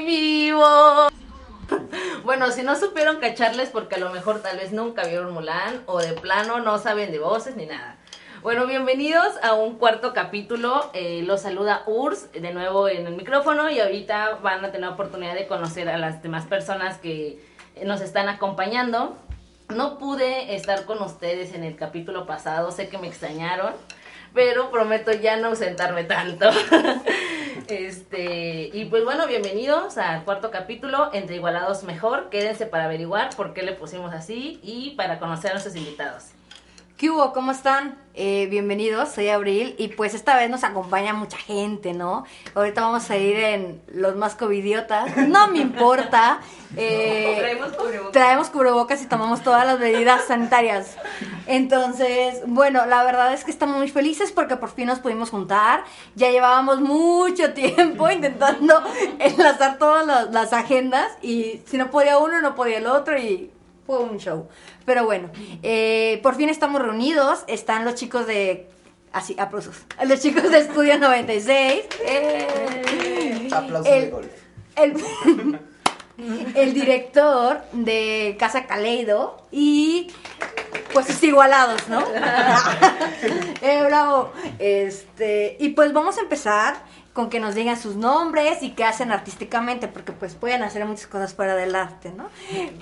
vivo. Bueno, si no supieron cacharles porque a lo mejor tal vez nunca vieron Mulan o de plano no saben de voces ni nada. Bueno, bienvenidos a un cuarto capítulo. Eh, los saluda Urs de nuevo en el micrófono y ahorita van a tener oportunidad de conocer a las demás personas que nos están acompañando. No pude estar con ustedes en el capítulo pasado, sé que me extrañaron, pero prometo ya no ausentarme tanto. Este, y pues bueno, bienvenidos al cuarto capítulo, Entre Igualados Mejor. Quédense para averiguar por qué le pusimos así y para conocer a nuestros invitados. ¿Qué hubo? ¿Cómo están? Eh, bienvenidos, soy Abril y pues esta vez nos acompaña mucha gente, ¿no? Ahorita vamos a ir en los más covidiotas, no me importa. Eh, traemos cubrebocas. Traemos cubrebocas y tomamos todas las medidas sanitarias. Entonces, bueno, la verdad es que estamos muy felices porque por fin nos pudimos juntar. Ya llevábamos mucho tiempo intentando enlazar todas las agendas y si no podía uno, no podía el otro y fue un show. Pero bueno, eh, por fin estamos reunidos. Están los chicos de. Así, aplausos. Los chicos de Estudio 96. Eh, Aplausos de golf. El, el director de Casa Caleido y pues es igualados, ¿no? eh, bravo. Este, y pues vamos a empezar con que nos digan sus nombres y qué hacen artísticamente, porque pues pueden hacer muchas cosas fuera del arte, ¿no?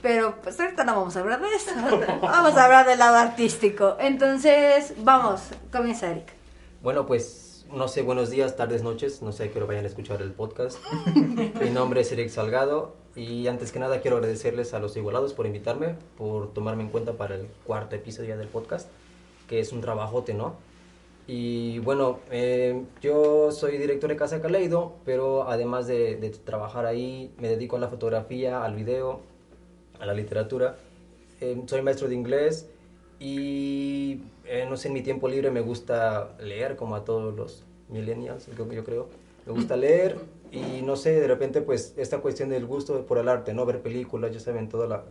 Pero pues ahorita no vamos a hablar de eso, vamos a hablar del lado artístico. Entonces, vamos, comienza Eric. Bueno, pues no sé, buenos días, tardes, noches, no sé, que lo vayan a escuchar el podcast. Mi nombre es Eric Salgado y antes que nada quiero agradecerles a los igualados por invitarme, por tomarme en cuenta para el cuarto episodio del podcast, que es un trabajote, ¿no? Y bueno, eh, yo soy director de Casa Caleido, pero además de, trabajar ahí, me dedico a la fotografía, al video, a la literatura. Eh, soy maestro de inglés y, eh, no sé, en mi tiempo libre me gusta leer, como a todos los millennials, yo creo. Me gusta leer y, no sé, de repente, pues, esta cuestión del gusto por el arte, ¿no? Ver películas, ya saben, todo la,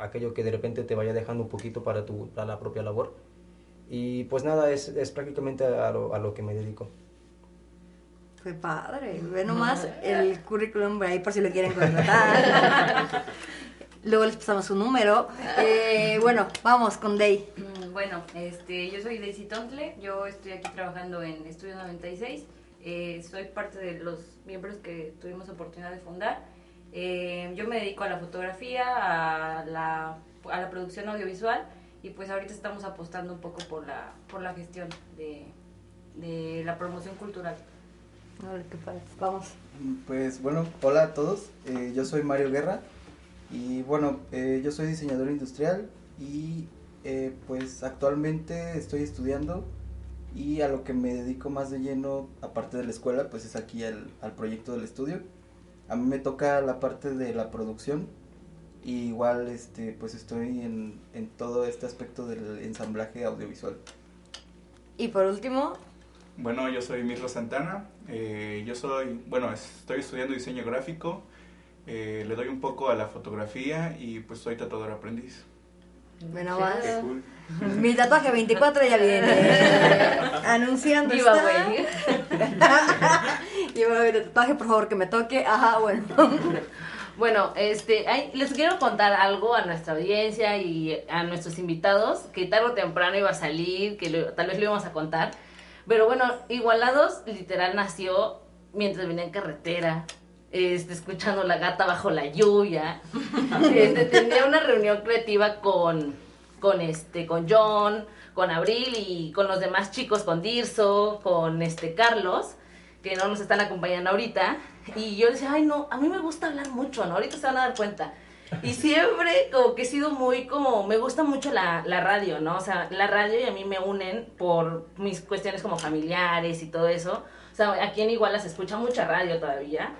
aquello que de repente te vaya dejando un poquito para, tu, para la propia labor y pues nada, es, es prácticamente a lo, a lo que me dedico. Fue padre, ve nomás el currículum ahí por si lo quieren contratar. Luego les pasamos su número. Eh, bueno, vamos con Day. Mm, bueno, este, yo soy Daisy Tontle, yo estoy aquí trabajando en Estudio 96. Eh, soy parte de los miembros que tuvimos oportunidad de fundar. Eh, yo me dedico a la fotografía, a la, a la producción audiovisual y pues ahorita estamos apostando un poco por la, por la gestión de, de la promoción cultural. A ver qué pasa. Vamos. Pues bueno, hola a todos, eh, yo soy Mario Guerra y bueno, eh, yo soy diseñador industrial y eh, pues actualmente estoy estudiando y a lo que me dedico más de lleno, aparte de la escuela, pues es aquí al, al proyecto del estudio. A mí me toca la parte de la producción y igual este pues estoy en, en todo este aspecto del ensamblaje audiovisual. Y por último... Bueno, yo soy Mirlo Santana, eh, yo soy, bueno, estoy estudiando diseño gráfico, eh, le doy un poco a la fotografía y pues soy tatuador aprendiz. Bueno, más. Mi tatuaje 24 ya viene. Anunciando. Iba, güey. Iba a ver el tatuaje, por favor, que me toque. Ajá, bueno. Bueno, este, les quiero contar algo a nuestra audiencia y a nuestros invitados, que tarde o temprano iba a salir, que tal vez lo íbamos a contar. Pero bueno, Igualados literal nació mientras venía en carretera, este, escuchando la gata bajo la lluvia. Este, tenía una reunión creativa con, con, este, con John, con Abril y con los demás chicos, con Dirso, con este Carlos, que no nos están acompañando ahorita. Y yo decía, ay, no, a mí me gusta hablar mucho, ¿no? Ahorita se van a dar cuenta. Y siempre como que he sido muy como, me gusta mucho la, la radio, ¿no? O sea, la radio y a mí me unen por mis cuestiones como familiares y todo eso. O sea, aquí en Iguala se escucha mucha radio todavía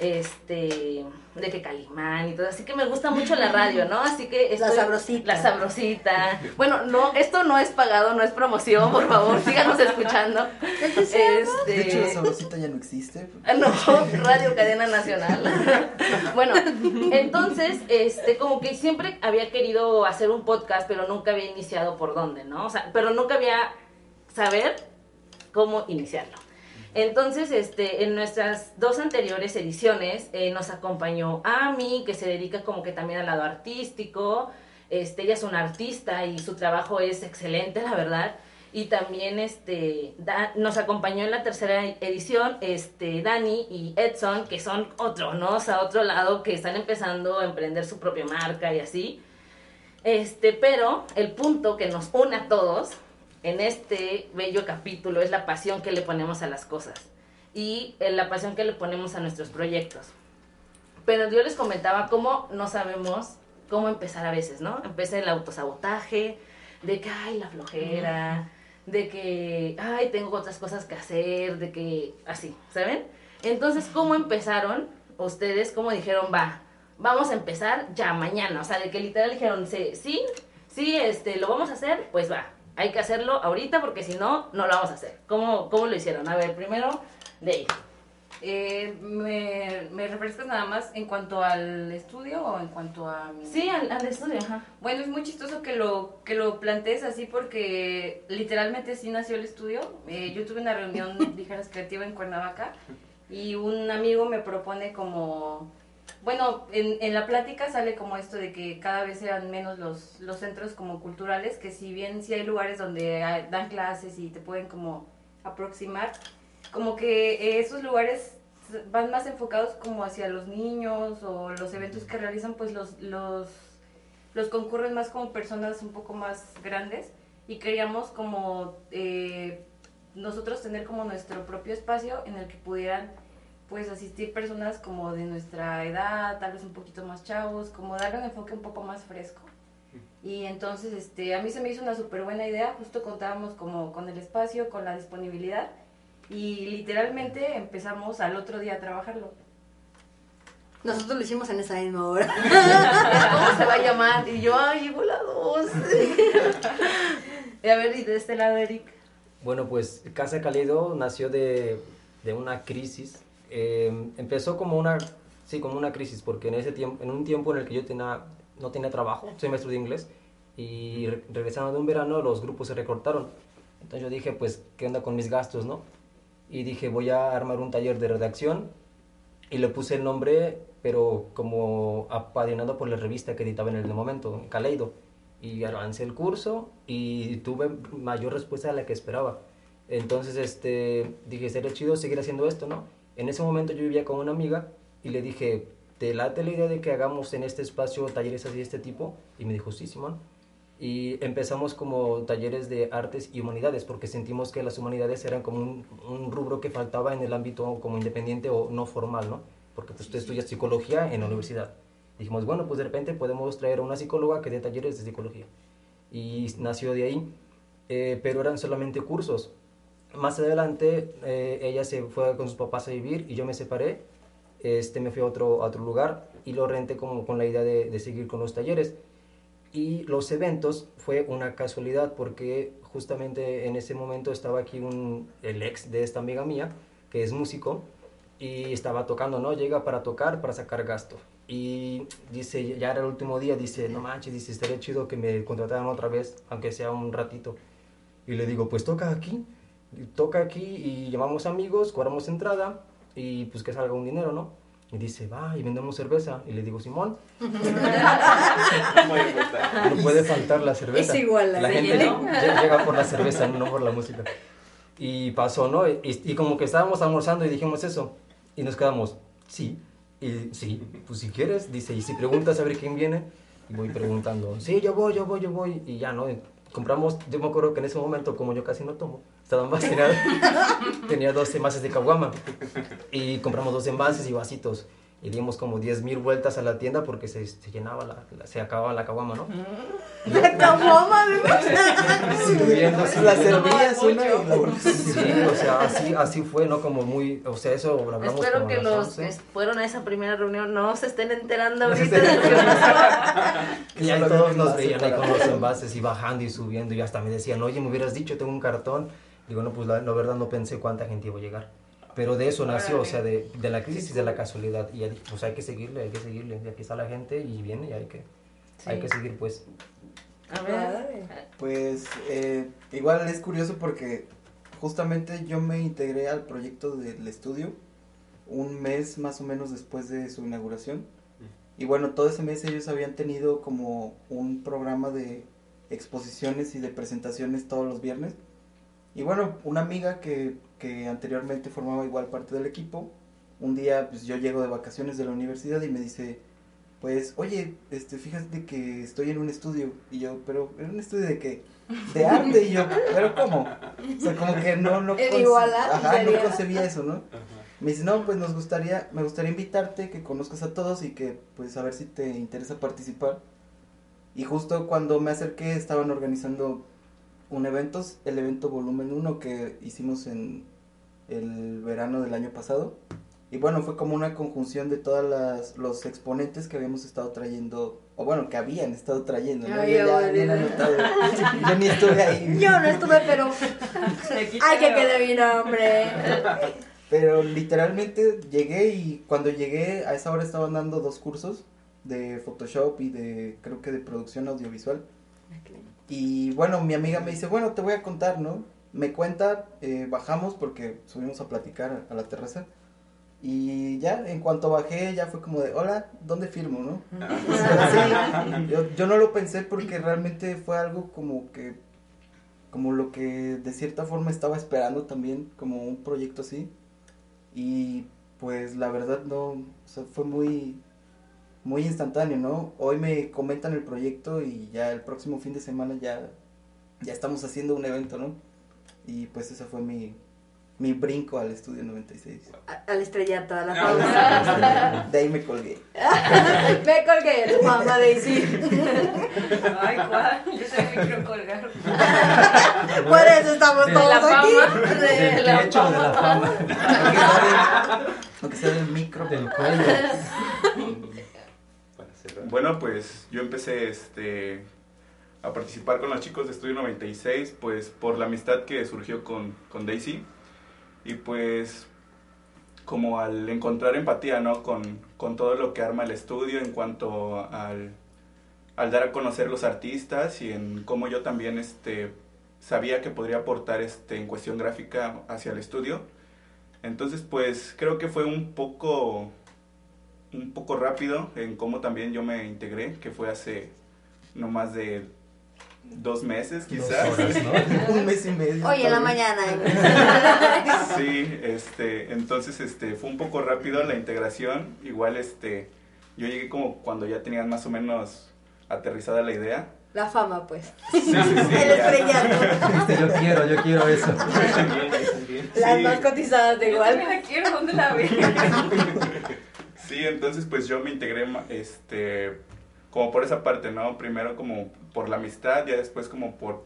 este, de que Calimán y todo, así que me gusta mucho la radio, ¿no? Así que la sabrosita. La sabrosita. Bueno, no, esto no es pagado, no es promoción, por favor, síganos escuchando. Este, de hecho, la sabrosita ya no existe. Ah, no, Radio Cadena Nacional. bueno, entonces, este, como que siempre había querido hacer un podcast, pero nunca había iniciado por dónde, ¿no? O sea, pero nunca había saber cómo iniciarlo. Entonces, este, en nuestras dos anteriores ediciones eh, nos acompañó Ami, que se dedica como que también al lado artístico. Este, ella es una artista y su trabajo es excelente, la verdad. Y también este, nos acompañó en la tercera edición este, Dani y Edson, que son otro, ¿no? O sea, otro lado que están empezando a emprender su propia marca y así. Este, pero el punto que nos une a todos en este bello capítulo es la pasión que le ponemos a las cosas y eh, la pasión que le ponemos a nuestros proyectos. Pero yo les comentaba cómo no sabemos cómo empezar a veces, ¿no? Empieza el autosabotaje, de que, ay, la flojera, de que, ay, tengo otras cosas que hacer, de que, así, ¿saben? Entonces, ¿cómo empezaron ustedes? ¿Cómo dijeron, va, vamos a empezar ya mañana? O sea, de que literal dijeron, sí, sí, sí, este, lo vamos a hacer, pues va, hay que hacerlo ahorita porque si no, no lo vamos a hacer. ¿Cómo, cómo lo hicieron? A ver, primero, de Eh, me, ¿Me refrescas nada más en cuanto al estudio o en cuanto a mi... Sí, al, al estudio, ajá. Bueno, es muy chistoso que lo, que lo plantees así porque literalmente sí nació el estudio. Eh, yo tuve una reunión, dijeras, creativa en Cuernavaca y un amigo me propone como... Bueno, en, en la plática sale como esto de que cada vez eran menos los, los centros como culturales, que si bien sí hay lugares donde dan clases y te pueden como aproximar, como que esos lugares van más enfocados como hacia los niños o los eventos que realizan pues los, los los concurren más como personas un poco más grandes y queríamos como eh, nosotros tener como nuestro propio espacio en el que pudieran pues asistir personas como de nuestra edad, tal vez un poquito más chavos, como darle un enfoque un poco más fresco. Y entonces este, a mí se me hizo una súper buena idea, justo contábamos como con el espacio, con la disponibilidad y literalmente empezamos al otro día a trabajarlo. Nosotros lo hicimos en esa misma hora. ¿Cómo se va a llamar? Y yo, ay, llegó la dos. y a ver, y de este lado, Eric. Bueno, pues Casa Calido nació de, de una crisis. Eh, empezó como una, sí, como una crisis, porque en ese tiempo, en un tiempo en el que yo tenía, no tenía trabajo, soy maestro de inglés, y re- regresando de un verano los grupos se recortaron. Entonces yo dije, pues, ¿qué onda con mis gastos, no? Y dije, voy a armar un taller de redacción, y le puse el nombre, pero como apadrinado por la revista que editaba en el momento, Caleido. Y avancé el curso y tuve mayor respuesta de la que esperaba. Entonces este, dije, sería chido seguir haciendo esto, ¿no? En ese momento yo vivía con una amiga y le dije, ¿te late la idea de que hagamos en este espacio talleres así de este tipo? Y me dijo, sí, Simón. Y empezamos como talleres de artes y humanidades, porque sentimos que las humanidades eran como un, un rubro que faltaba en el ámbito como independiente o no formal, ¿no? Porque pues, tú estudias psicología en la universidad. Dijimos, bueno, pues de repente podemos traer a una psicóloga que dé talleres de psicología. Y nació de ahí, eh, pero eran solamente cursos. Más adelante eh, ella se fue con sus papás a vivir y yo me separé. Este, me fui a otro, otro lugar y lo renté como con la idea de, de seguir con los talleres. Y los eventos fue una casualidad porque justamente en ese momento estaba aquí un, el ex de esta amiga mía, que es músico, y estaba tocando, ¿no? Llega para tocar, para sacar gasto. Y dice, ya era el último día, dice, no manches, dice, estaría chido que me contrataran otra vez, aunque sea un ratito. Y le digo, pues toca aquí, toca aquí y llamamos amigos, cobramos entrada y pues que salga un dinero, ¿no? Y dice, va, y vendemos cerveza. Y le digo, Simón, no puede faltar la cerveza. Es igual, la la de gente lle- llega por la cerveza, no por la música. Y pasó, ¿no? Y, y como que estábamos almorzando y dijimos eso. Y nos quedamos, sí. Y sí, pues si quieres, dice, y si preguntas a ver quién viene, y voy preguntando, sí, yo voy, yo voy, yo voy. Y ya, ¿no? Y compramos, yo me acuerdo que en ese momento, como yo casi no tomo, estaba más, tenía, tenía dos envases de caguama. Y compramos dos envases y vasitos. Y dimos como 10 mil vueltas a la tienda porque se, se llenaba, la, la- se acababa la caguama, ¿no? La caguama, Subiendo, Así la servías una Sí, o sea, así, así fue, ¿no? Como muy, o sea, eso lo hablamos Espero como que los 11. que fueron a esa primera reunión no se estén enterando ahorita de lo que pasó. Y ahí todos nos veían ahí con los envases y bajando y subiendo y hasta me decían, oye, me hubieras dicho, tengo un cartón. Digo, no, pues la, la verdad no pensé cuánta gente iba a llegar. Pero de eso nació, o sea, de, de la crisis y de la casualidad. Y ya dije, pues hay que seguirle, hay que seguirle. Y aquí está la gente y viene y hay que, hay Sí. que seguir, pues. A ver. Pues eh, igual es curioso porque justamente yo me integré al proyecto del estudio un mes más o menos después de su inauguración. Y bueno, todo ese mes ellos habían tenido como un programa de exposiciones y de presentaciones todos los viernes. Y bueno, una amiga que, que anteriormente formaba igual parte del equipo, un día pues yo llego de vacaciones de la universidad y me dice, pues, oye, este, fíjate que estoy en un estudio. Y yo, pero, ¿en un estudio de qué? De arte. Y yo, pero ¿cómo? O sea, como que no, no, ¿En conce- Iguala? Ajá, no concebía eso, ¿no? Me dice, no, pues nos gustaría, me gustaría invitarte, que conozcas a todos y que, pues, a ver si te interesa participar. Y justo cuando me acerqué, estaban organizando un evento, el evento volumen 1 que hicimos en el verano del año pasado. Y bueno, fue como una conjunción de todos las, los exponentes que habíamos estado trayendo, o bueno, que habían estado trayendo, ¿no? Ay, Yo ya abuelita. bien anotado. Yo ni estuve ahí. Yo no estuve, pero. ¡Ay, que quede mi nombre! Pero literalmente llegué y cuando llegué a esa hora estaban dando dos cursos de Photoshop y de creo que de producción audiovisual. Y bueno, mi amiga me dice, bueno, te voy a contar, ¿no? Me cuenta, eh, bajamos porque subimos a platicar a la terraza. Y ya, en cuanto bajé, ya fue como de, hola, ¿dónde firmo, no? Sí, yo, yo no lo pensé porque realmente fue algo como que, como lo que de cierta forma estaba esperando también, como un proyecto así. Y pues la verdad no, o sea, fue muy, muy instantáneo, ¿no? Hoy me comentan el proyecto y ya el próximo fin de semana ya, ya estamos haciendo un evento, ¿no? Y pues ese fue mi, mi brinco al estudio 96. A- Al estrellato, a la fama. De ahí me colgué. Me colgué de tu mamá, Daisy. Ay, ¿cuál? Yo también me quiero colgar. Por eso estamos De todos la aquí. fama. De- De la techo, de la fama, Aunque sea del micro. del cuello. Bueno, pues yo empecé este, a participar con los chicos de Estudio 96, pues por la amistad que surgió con, con Daisy y pues como al encontrar empatía, ¿no? Con, con todo lo que arma el estudio en cuanto al, al dar a conocer los artistas y en cómo yo también este, sabía que podría aportar este, en cuestión gráfica hacia el estudio. Entonces, pues creo que fue un poco un poco rápido en cómo también yo me integré, que fue hace no más de dos meses Dos quizás. horas, ¿no? Un mes y medio. Hoy en la mañana. Sí, este, entonces este fue un poco rápido la integración, igual este yo llegué como cuando ya tenían más o menos aterrizada la idea. La fama, pues. Sí, sí, sí, El estrellato. Este, yo quiero, yo quiero eso. También, también. Las Sí. más cotizadas de igual. la quiero, ¿dónde la ve? Sí, entonces pues yo me integré este como por esa parte, ¿no? Primero como por la amistad, ya después como por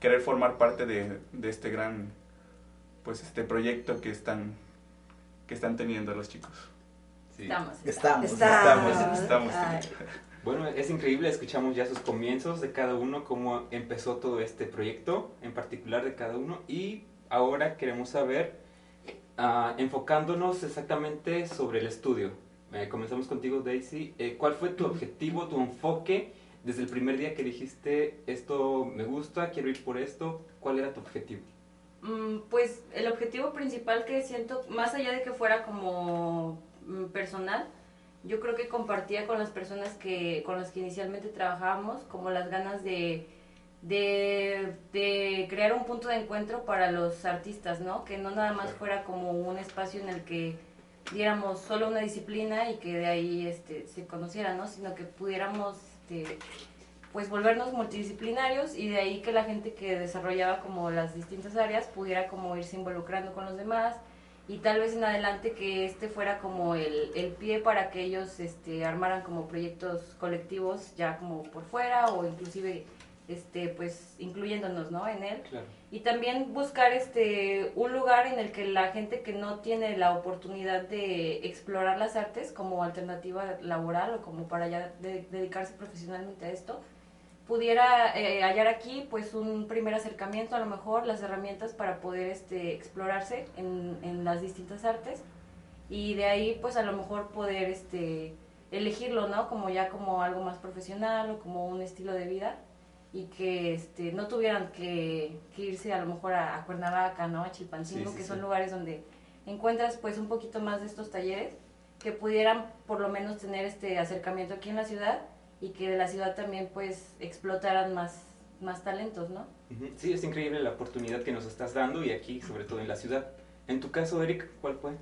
querer formar parte de, de este gran pues este proyecto que están que están teniendo los chicos. Sí. Estamos. Estamos. Estamos. Estamos. Bueno, es increíble, escuchamos ya sus comienzos de cada uno, cómo empezó todo este proyecto, en particular de cada uno, y ahora queremos saber, ah, enfocándonos exactamente sobre el estudio. Eh, comenzamos contigo, Daisy. Eh, ¿Cuál fue tu objetivo, tu enfoque desde el primer día que dijiste, esto me gusta, quiero ir por esto? ¿Cuál era tu objetivo? Mm, Pues el objetivo principal que siento, más allá de que fuera como mm, personal, yo creo que compartía con las personas que con las que inicialmente trabajábamos como las ganas de, de, de crear un punto de encuentro para los artistas, ¿no? Que no nada más fuera como un espacio en el que diéramos solo una disciplina y que de ahí este, se conociera, ¿no? Sino que pudiéramos este, pues volvernos multidisciplinarios y de ahí que la gente que desarrollaba como las distintas áreas pudiera como irse involucrando con los demás y tal vez en adelante que este fuera como el, el pie para que ellos este, armaran como proyectos colectivos ya como por fuera o inclusive este pues incluyéndonos ¿no? en él Claro. y también buscar este un lugar en el que la gente que no tiene la oportunidad de explorar las artes como alternativa laboral o como para ya de- dedicarse profesionalmente a esto pudiera eh, hallar aquí pues un primer acercamiento a lo mejor las herramientas para poder este explorarse en, en las distintas artes y de ahí pues a lo mejor poder este elegirlo no como ya como algo más profesional o como un estilo de vida y que este, no tuvieran que, que irse a lo mejor a, a Cuernavaca, ¿no? A Chilpancingo, Sí, sí, que sí. son lugares donde encuentras pues un poquito más de estos talleres que pudieran por lo menos tener este acercamiento aquí en la ciudad y que de la ciudad también pues explotaran más, más talentos, ¿no? Sí, es increíble la oportunidad que nos estás dando y aquí, sobre todo en la ciudad. En tu caso, Eric, ¿cuál fue?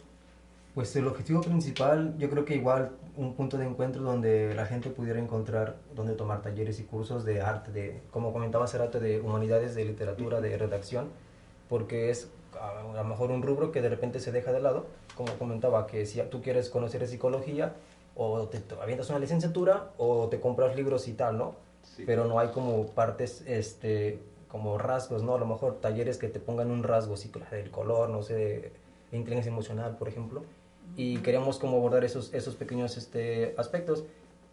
Pues el objetivo principal, yo creo que igual un punto de encuentro donde la gente pudiera encontrar donde tomar talleres y cursos de arte, de, como comentaba hace rato, de humanidades, de literatura, de redacción, porque es a, lo mejor un rubro que de repente se deja de lado, como comentaba, que si tú quieres conocer psicología, o te, te avientas una licenciatura, o te compras libros y tal, ¿no? Sí. pero no hay como partes, este, como rasgos, ¿no? A lo mejor talleres que te pongan un rasgo, sí, del color, no sé, de inteligencia emocional, por ejemplo, y queremos como abordar esos, esos pequeños este, aspectos,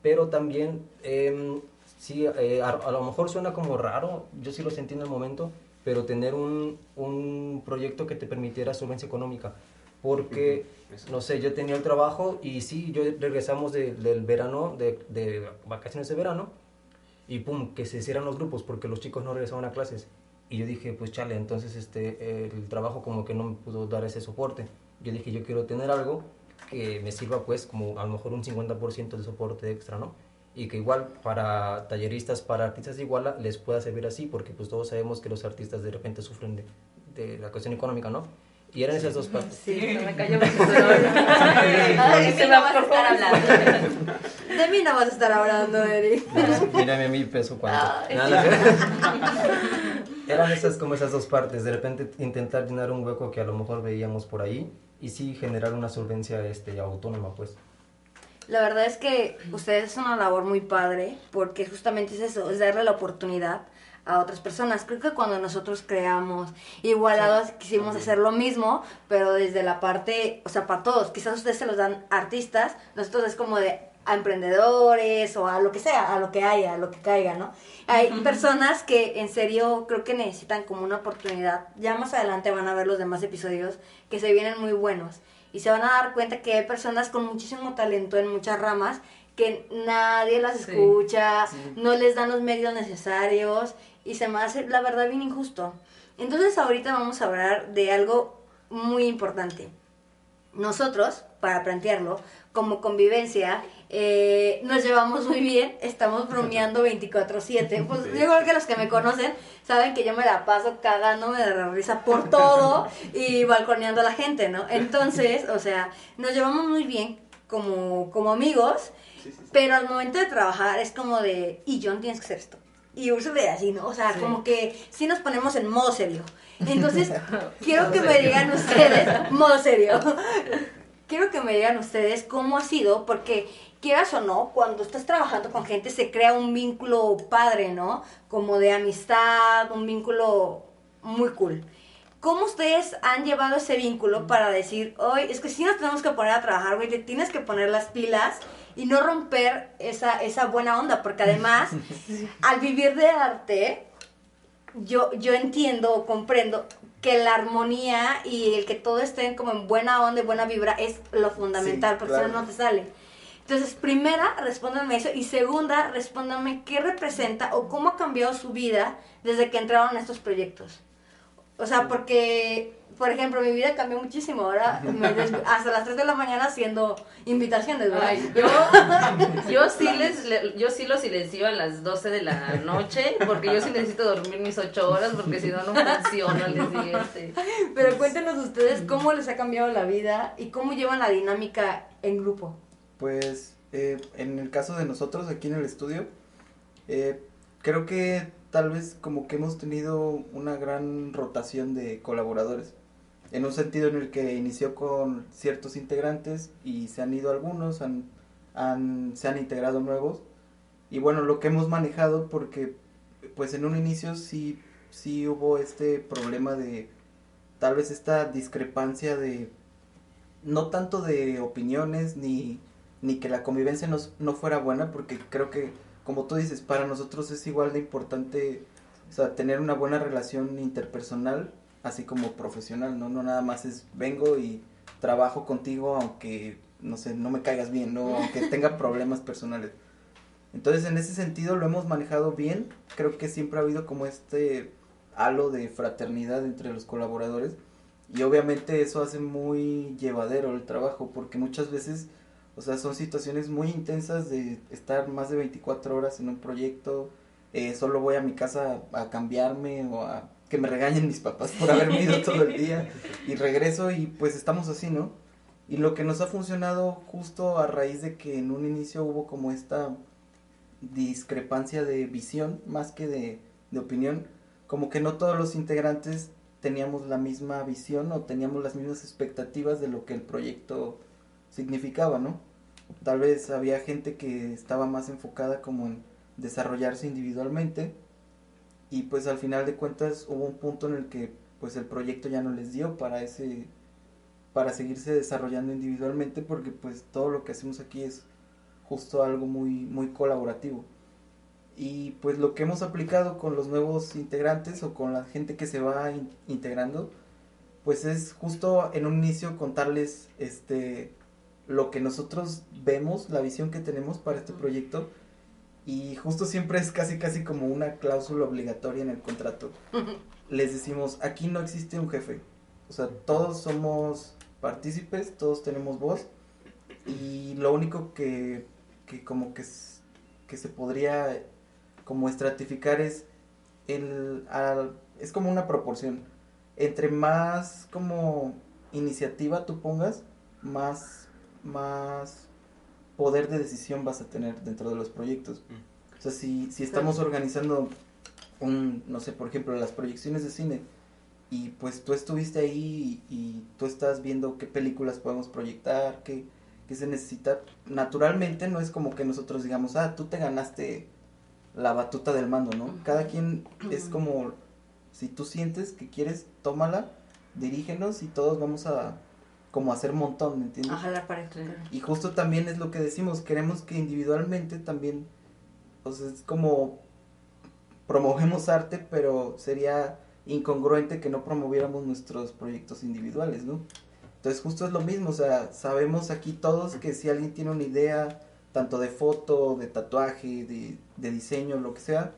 pero también, em, sí, eh, a, a lo mejor suena como raro, yo sí lo sentí en el momento, pero tener un, un proyecto que te permitiera solvencia económica, porque Ujú, eso. no sé, yo tenía el trabajo y sí, yo regresamos de- del verano, de, de vacaciones de verano, y pum, que se hicieran los grupos porque los chicos no regresaban a clases. Y yo dije, pues chale, entonces este, el trabajo como que no me pudo dar ese soporte. Yo dije, yo quiero tener algo que me sirva pues como a lo mejor un 50% de soporte extra, ¿no? Y que igual para talleristas, para artistas de Iguala les pueda servir así, porque pues todos sabemos que los artistas de repente sufren de, de la cuestión económica, ¿no? Y eran esas dos partes. Sí, se me cayó mi celular. Ay, se me va a estar hablando. De mí no vas a estar hablando, Eric. Mírame a mí peso cuánto. Nada, Eran esas como esas dos partes, de repente intentar llenar un hueco que a lo mejor veíamos por ahí y sí generar una solvencia este autónoma, pues. La verdad es que ustedes hacen una labor muy padre porque justamente es eso, es darle la oportunidad a otras personas. Creo que cuando nosotros creamos igualados quisimos hacer lo mismo, pero desde la parte, o sea, para todos. Quizás ustedes se los dan artistas, nosotros es como de a emprendedores o a lo que sea, a lo que haya, a lo que caiga, ¿no? Hay personas que en serio creo que necesitan como una oportunidad. Ya más adelante van a ver los demás episodios que se vienen muy buenos y se van a dar cuenta que hay personas con muchísimo talento en muchas ramas que nadie las Sí. escucha, no les dan los medios necesarios y se me hace la verdad bien injusto. Entonces ahorita vamos a hablar de algo muy importante. Nosotros, para plantearlo, como convivencia, eh, nos llevamos muy bien, estamos bromeando 24/7. Pues yo creo que los que me conocen saben que yo me la paso cagándome de la risa por todo y balconeando a la gente, ¿no? Entonces, o sea, nos llevamos muy bien como, como amigos, Sí, sí, sí. pero al momento de trabajar es como de, y John tienes que hacer esto. Y Úrsula de así, ¿no? O sea, como que sí nos ponemos en modo serio. Entonces, quiero que me digan ustedes, modo serio. Quiero que me digan ustedes cómo ha sido, porque quieras o no, cuando estás trabajando con gente se crea un vínculo padre, ¿no? Como de amistad, un vínculo muy cool. ¿Cómo ustedes han llevado ese vínculo para decir, hoy es que sí nos tenemos que poner a trabajar, güey, te tienes que poner las pilas y no romper esa, esa buena onda? Porque además, al vivir de arte, yo, yo entiendo o comprendo que la armonía y el que todo esté como en buena onda y buena vibra es lo fundamental, Sí, porque si no, claro. no te sale. Entonces, primera, respóndanme eso. Y segunda, respóndanme qué representa o cómo ha cambiado su vida desde que entraron a estos proyectos. O sea, porque, por ejemplo, mi vida cambió muchísimo. Ahora me hasta las 3 de la mañana haciendo invitaciones, ¿verdad? Ay, yo, yo sí les, le- yo sí los silencio a las 12 de la noche, porque yo sí necesito dormir mis 8 horas, porque si no, no funciono al día siguiente. Pero cuéntenos ustedes cómo les ha cambiado la vida y cómo llevan la dinámica en grupo. Pues eh, en el caso de nosotros aquí en el estudio, eh, creo que tal vez como que hemos tenido una gran rotación de colaboradores. En un sentido en el que inició con ciertos integrantes y se han ido algunos, han, han- se han integrado nuevos. Y bueno, lo que hemos manejado porque pues en un inicio sí, sí hubo este problema de tal vez esta discrepancia de no tanto de opiniones ni, ni que la convivencia no, no fuera buena, porque creo que, como tú dices, para nosotros es igual de importante o sea, tener una buena relación interpersonal, así como profesional, ¿no? No nada más es vengo y trabajo contigo, aunque, no sé, no me caigas bien, ¿no? Aunque tenga problemas personales. Entonces, en ese sentido lo hemos manejado bien. Creo que siempre ha habido como este halo de fraternidad entre los colaboradores. Y obviamente eso hace muy llevadero el trabajo, porque muchas veces, o sea, son situaciones muy intensas de estar más de 24 horas en un proyecto. eh, solo voy a mi casa a cambiarme o a que me regañen mis papás por haberme ido todo el día y regreso y pues estamos así, ¿no? Y lo que nos ha funcionado justo a raíz de que en un inicio hubo como esta discrepancia de visión más que de, de opinión, como que no todos los integrantes teníamos la misma visión o teníamos las mismas expectativas de lo que el proyecto significaba, ¿no? Tal vez había gente que estaba más enfocada como en desarrollarse individualmente y pues al final de cuentas hubo un punto en el que pues el proyecto ya no les dio para ese para seguirse desarrollando individualmente porque pues todo lo que hacemos aquí es justo algo muy muy colaborativo. Y pues lo que hemos aplicado con los nuevos integrantes o con la gente que se va in- integrando pues es justo en un inicio contarles este lo que nosotros vemos la visión que tenemos para este proyecto y justo siempre es casi casi como una cláusula obligatoria en el contrato les decimos, aquí no existe un jefe. O sea, todos somos partícipes, todos tenemos voz. Y lo único que, que como que, que se podría como estratificar es el al- es como una proporción. Entre más como iniciativa tú pongas, más, más poder de decisión vas a tener dentro de los proyectos. O sea, si, si estamos organizando un, no sé, por ejemplo, las proyecciones de cine y pues tú estuviste ahí y, y tú estás viendo qué películas podemos proyectar, qué, qué se necesita, naturalmente no es como que nosotros digamos, ah, tú te ganaste la batuta del mando, ¿no? Cada quien es como, si tú sientes que quieres, tómala, dirígenos y todos vamos a como hacer montón, ¿me entiendes? A jalar para. Y justo también es lo que decimos, queremos que individualmente también, o sea, es como promovemos arte, pero sería incongruente que no promoviéramos nuestros proyectos individuales, ¿no? Entonces justo es lo mismo, o sea, sabemos aquí todos que si alguien tiene una idea, tanto de foto, de tatuaje, de, de diseño, lo que sea,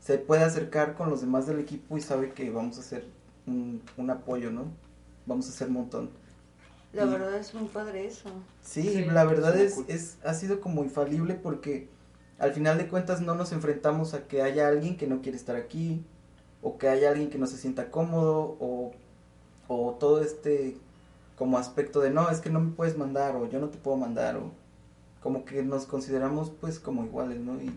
se puede acercar con los demás del equipo y sabe que vamos a hacer un, un apoyo, ¿no? Vamos a hacer un montón. La Y- verdad es muy padre eso. Sí, Sí, la verdad es, cool. es, ha sido como infalible porque al final de cuentas no nos enfrentamos a que haya alguien que no quiere estar aquí, o que haya alguien que no se sienta cómodo, o, o todo este como aspecto de no, es que no me puedes mandar, o yo no te puedo mandar, o como que nos consideramos pues como iguales, ¿no? Y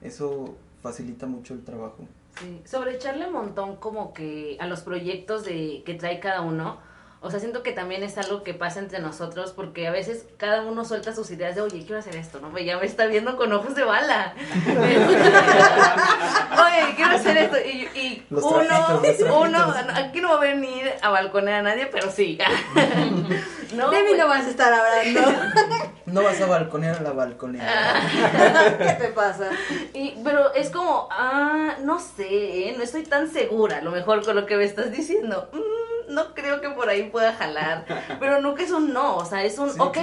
eso facilita mucho el trabajo. Sí, sobre echarle un montón como que a los proyectos de que trae cada uno. O sea, siento que también es algo que pasa entre nosotros porque a veces cada uno suelta sus ideas de, oye, quiero hacer esto, ¿no? Ya me está viendo con ojos de bala. oye, quiero hacer esto. Y, y uno, uno, aquí no va a venir a balconear a nadie, pero sí. no, de mí pues, no vas a estar hablando. No vas a balconear a la balconeada. ¿Qué te pasa? Y, pero es como, ah, no sé, ¿eh? no estoy tan segura, a lo mejor con lo que me estás diciendo. Mm, no creo que por ahí pueda jalar. Pero nunca es un no, o sea, es un, Sí, ok,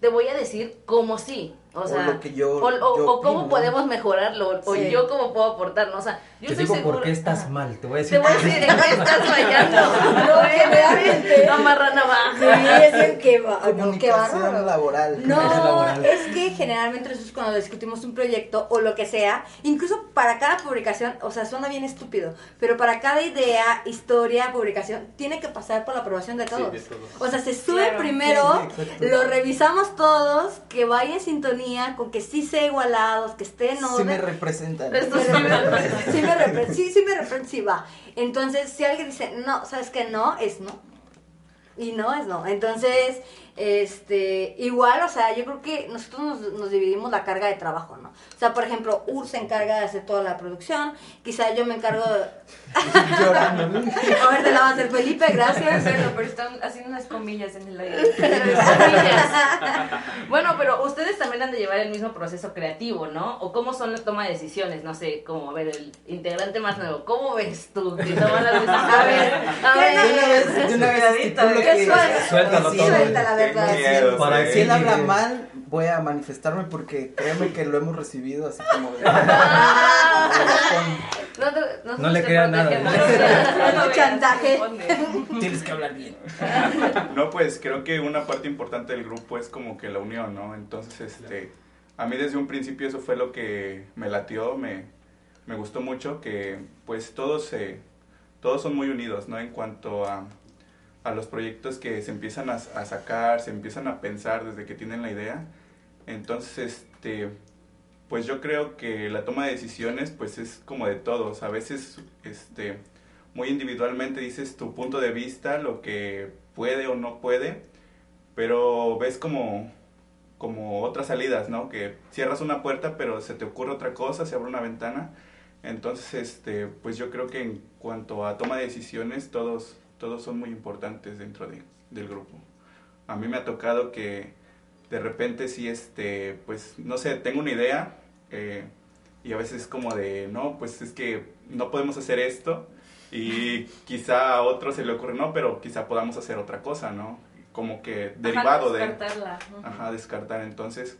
te voy a decir como sí. O O sea, lo que yo- o, o- yo o cómo podemos mejorarlo, o Sí. yo cómo puedo aportarlo. O sea, yo Te estoy digo segura. por qué estás mal. Te voy a Te decir. voy a decir en qué estás fallando. No, que realmente- Amarra Sí, navaja. es el que va. No, qué Comunicación bárbaro. laboral. No, laboral. es que generalmente nosotros cuando discutimos un proyecto o lo que sea, incluso para cada publicación, o sea, suena bien estúpido, pero para cada idea, historia, publicación, tiene que pasar por la aprobación de Sí, todos. de todos. O sea, se sube Claro. primero, Sí, lo revisamos todos, que vaya en sintonía, con que sí sea igualados, que esté en Sí orden. me representan. Sí sí me me representa, sí me representa, sí, sí me sí va. Entonces, si alguien dice, no, ¿sabes qué? No, es no. Y no es no. Entonces, este, igual, o sea, yo creo que nosotros nos, nos dividimos la carga de trabajo, ¿no? O sea, por ejemplo, Ur se encarga de hacer toda la producción, quizá yo me encargo de... Llorando. ¿no? A ver, te la va a hacer Felipe, gracias. Pero, pero están haciendo unas comillas en el aire. bueno, pero ustedes también han de llevar el mismo proceso creativo, ¿no? O cómo son la toma de decisiones, no sé, como, a ver, el integrante más nuevo, ¿cómo ves tú que toman las decisiones? A ver, a ver, De una vez, de una vez cuidadito, estipulo que- Suelta. Suéltalo todo. Verdad. Qué miedo, Para sí. Si él habla mal, voy a manifestarme porque créeme que lo hemos recibido así como de... No, le crean nada. No, chantaje. Tienes que hablar bien. No, pues creo que una parte importante del grupo es como que la unión, ¿no? Entonces, este, a mí desde un principio eso fue lo que me latió, me, me gustó mucho, que pues todos, se, todos son muy unidos, ¿no? En cuanto a, a los proyectos que se empiezan a, sacar, se empiezan a pensar desde que tienen la idea. Entonces, este, pues yo creo que la toma de decisiones pues es como de todos. A veces, este, muy individualmente dices tu punto de vista, lo que puede o no puede, pero ves como, como otras salidas, ¿no? Que cierras una puerta, pero se te ocurre otra cosa, se abre una ventana. Entonces, este, pues yo creo que en cuanto a toma de decisiones, todos, todos son muy importantes dentro de- del grupo. A mí me ha tocado que de repente sí, este, pues, no sé, tengo una idea eh, y a veces es como de, no, pues es que no podemos hacer esto y quizá a otro se le ocurre, no, pero quizá podamos hacer otra cosa, ¿no? Como que derivado de... descartarla. Ujú. Ajá, descartar. Entonces,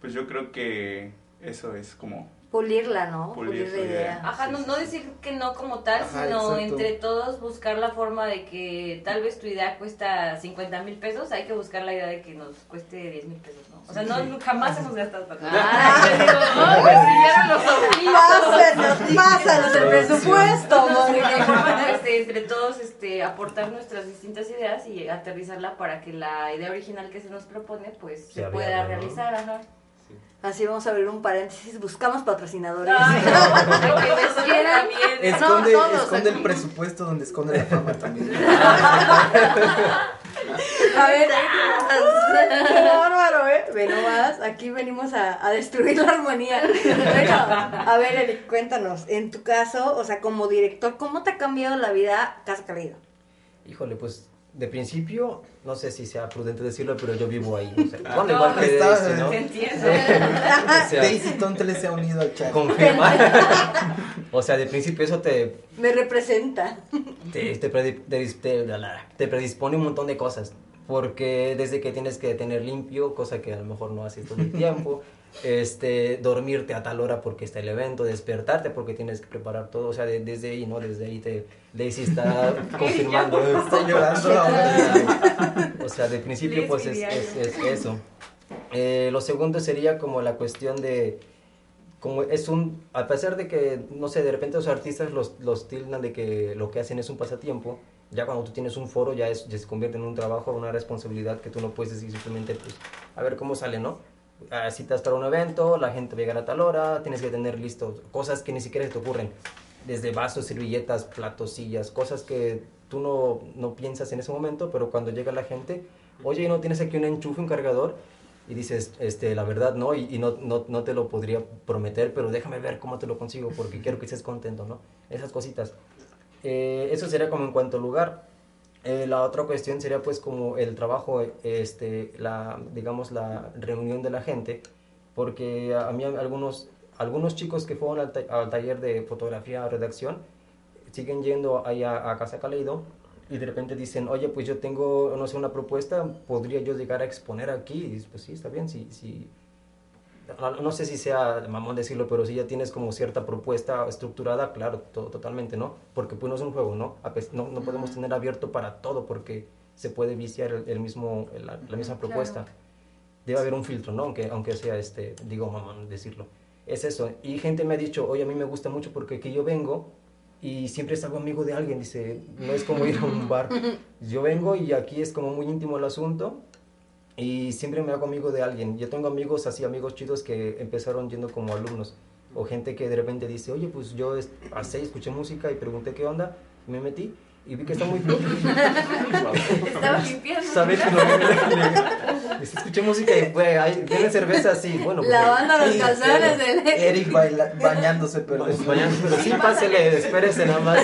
pues yo creo que eso es como... Pulirla, ¿no? Pulir Pulir la idea. idea. Ajá, Sí, no, sí, no decir que no como tal, Ajá, sino exacto. entre todos buscar la forma de que tal vez tu idea cuesta 50 mil pesos, hay que buscar la idea de que nos cueste 10 mil pesos, ¿no? O sea, no, jamás hemos gastado yo digo, no, pues ojitos. Pásanos, pásanos el presupuesto, este, entre todos este, aportar nuestras distintas ideas y aterrizarla para que la idea original que se nos propone pues se Sea pueda viable, ¿no? realizar. Así vamos a abrir un paréntesis. Buscamos patrocinadores. Ay, no, que quieran. también. Esconde, el presupuesto donde esconde la fama también. A ver, qué bárbaro, ¿eh? Ve nomás, aquí venimos a, a destruir la armonía. Bueno, a ver, Eric, cuéntanos, en tu caso, o sea, como director, ¿cómo te ha cambiado la vida Casa Cálido? Híjole, pues de principio, no sé si sea prudente decirlo, pero yo vivo ahí. O sea, bueno, No, igual que está- Daisy, ¿no? Se entiende. O sea, Daisy Tontle se ha unido al chat. confirma. o sea, de principio eso te, Me representa. te, te, predi- te- te predispone un montón de cosas. Porque desde que tienes que tener limpio, cosa que a lo mejor no haces todo el tiempo, este, dormirte a tal hora porque está el evento, despertarte porque tienes que preparar todo, o sea, de- desde ahí, ¿no? Desde ahí te, Daisy está confirmando. Está llorando ahora. O sea, de principio pues es, es- es eso. Eh, lo segundo sería como la cuestión de, como es un, a pesar de que, no sé, de repente los artistas los, los tildan de que lo que hacen es un pasatiempo, ya cuando tú tienes un foro ya, es, ya se convierte en un trabajo, una responsabilidad que tú no puedes decir simplemente, pues, a ver cómo sale, ¿no? Citas para un evento, la gente va a llegar a tal hora, tienes que tener listo cosas que ni siquiera te ocurren, desde vasos, servilletas, platos, sillas, cosas que tú no, no piensas en ese momento, pero cuando llega la gente, oye, ¿no tienes aquí un enchufe, un cargador? Y dices, este, la verdad no, y, y no, no, no te lo podría prometer, pero déjame ver cómo te lo consigo, porque quiero que estés contento, ¿no? Esas cositas. Eh, eso sería como en cuanto al lugar. Eh, la otra cuestión sería pues como el trabajo, este, la, digamos, la reunión de la gente, porque a, mí algunos, algunos chicos que fueron al, ta- al taller de fotografía redacción siguen yendo ahí a, Casa Caleido y de repente dicen, oye, pues yo tengo, no sé, una propuesta, ¿podría yo llegar a exponer aquí? Y pues sí, está bien, sí, sí. No, no sé si sea mamón decirlo, pero si ya tienes como cierta propuesta estructurada, claro, to- totalmente, ¿no? Porque pues no es un juego, ¿no? No, no podemos tener abierto para todo porque se puede viciar el, el mismo, la, la misma propuesta. Debe haber un filtro, ¿no? Aunque, aunque sea, este, digo, mamón decirlo. Es eso. Y gente me ha dicho, oye, a mí me gusta mucho porque aquí yo vengo y siempre salgo amigo de alguien. Dice, no es como ir a un bar. Yo vengo y aquí es como muy íntimo el asunto y siempre me hago amigo de alguien. Yo tengo amigos así, amigos chidos que empezaron yendo como alumnos. O gente que de repente dice, oye, pues yo es- pasé, escuché música y pregunté qué onda, me metí y vi que está muy cool. Estaba limpiando. ¿Sabes no me Escuché música y fue, ahí, ¿tienen cerveza? Sí, bueno. pues, Lavando los calzones del Eric baila- bañándose, pero Pues, mañana, pero sí, pásele, espérese nada más.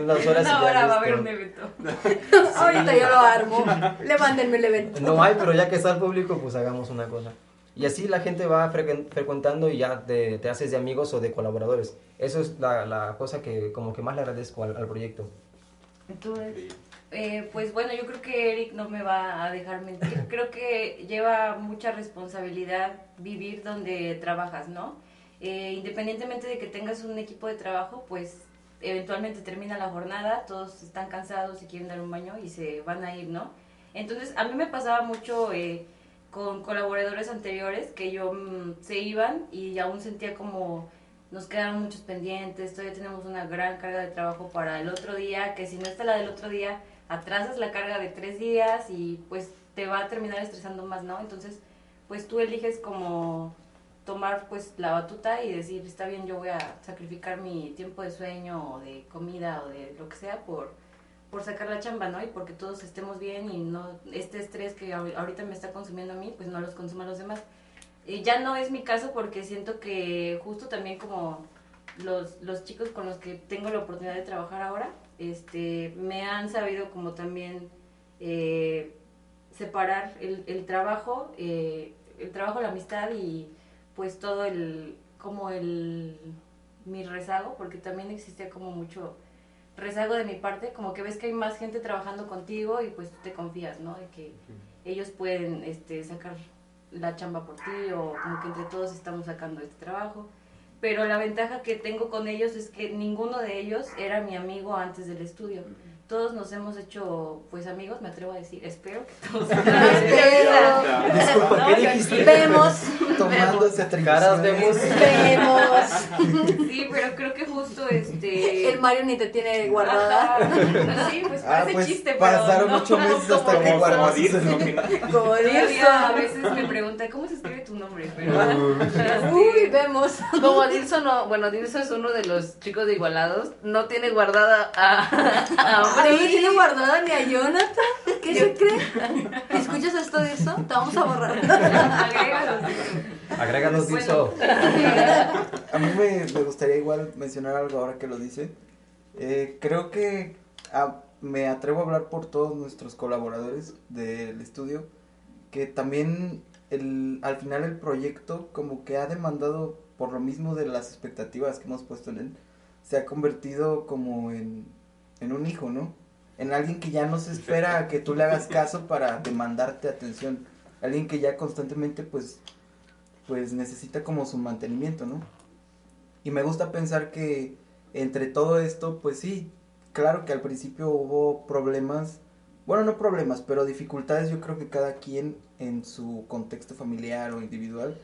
Unas horas Una hora va a haber un evento. Ahorita yo lo armo. Levántenme el evento. No hay, pero ya que está el público, pues hagamos una cosa. Y así la gente va frecu- frecuentando y ya te, te haces de amigos o de colaboradores. Eso es la, la cosa que como que más le agradezco al, al proyecto. Entonces, Eh, pues bueno, yo creo que Eric no me va a dejar mentir. Creo que lleva mucha responsabilidad vivir donde trabajas, ¿no? Eh, independientemente de que tengas un equipo de trabajo, pues eventualmente termina la jornada, todos están cansados y quieren dar un baño y se van a ir, ¿no? Entonces, a mí me pasaba mucho eh, con colaboradores anteriores que yo mm, se iban y aún sentía como nos quedaron muchos pendientes, todavía tenemos una gran carga de trabajo para el otro día, que si no está la del otro día, atrasas la carga de tres días y pues te va a terminar estresando más, ¿no? Entonces, pues tú eliges como tomar pues la batuta y decir, está bien, yo voy a sacrificar mi tiempo de sueño o de comida o de lo que sea por, por sacar la chamba, ¿no? Y porque todos estemos bien y no este estrés que ahorita me está consumiendo a mí, pues no los consuma a los demás. Y ya no es mi caso porque siento que justo también como los, los chicos con los que tengo la oportunidad de trabajar ahora, este, me han sabido como también eh, separar el, el trabajo, eh, el trabajo, la amistad y pues todo el, como el, mi rezago, porque también existía como mucho rezago de mi parte, como que ves que hay más gente trabajando contigo y pues tú te confías, ¿no? De que ellos pueden este, sacar la chamba por ti o como que entre todos estamos sacando este trabajo. Pero la ventaja que tengo con ellos es que ninguno de ellos era mi amigo antes del estudio todos nos hemos hecho pues amigos, me atrevo a decir, espero que todos. Disculpa, ¿qué dijiste? Vemos. Tomándose Caras vemos. Vemos. Sí, pero creo que justo este. El Mario ni te tiene guardada. Ajá. Sí, pues Ah, parece pues chiste, pero. pasaron no, ocho meses como hasta que eso. guardas Dirce, ese ¿no? Como Todavía Dirce. a veces me pregunta, ¿cómo se escribe nombre? Pero. Uy, vemos. Como Dilso no, bueno, Dilso es uno de los chicos de Igualados, no tiene guardada a, a A mí no tiene guardada ni a Jonathan. ¿Qué se cree? ¿Escuchas esto de eso? Te vamos a borrar. Agrégalo. Agréganos, Bueno, Dilso. A mí me, me gustaría igual mencionar algo ahora que lo dice. Eh, creo que ah, me atrevo a hablar por todos nuestros colaboradores del estudio, que también al final el proyecto como que ha demandado, por lo mismo de las expectativas que hemos puesto en él, se ha convertido como en, en un hijo, ¿no? En alguien que ya no se espera a que tú le hagas caso para demandarte atención. Alguien que ya constantemente pues pues necesita como su mantenimiento, ¿no? Y me gusta pensar que entre todo esto, pues sí, claro que al principio hubo problemas, bueno, no problemas, pero dificultades yo creo que cada quien en su contexto familiar o individual,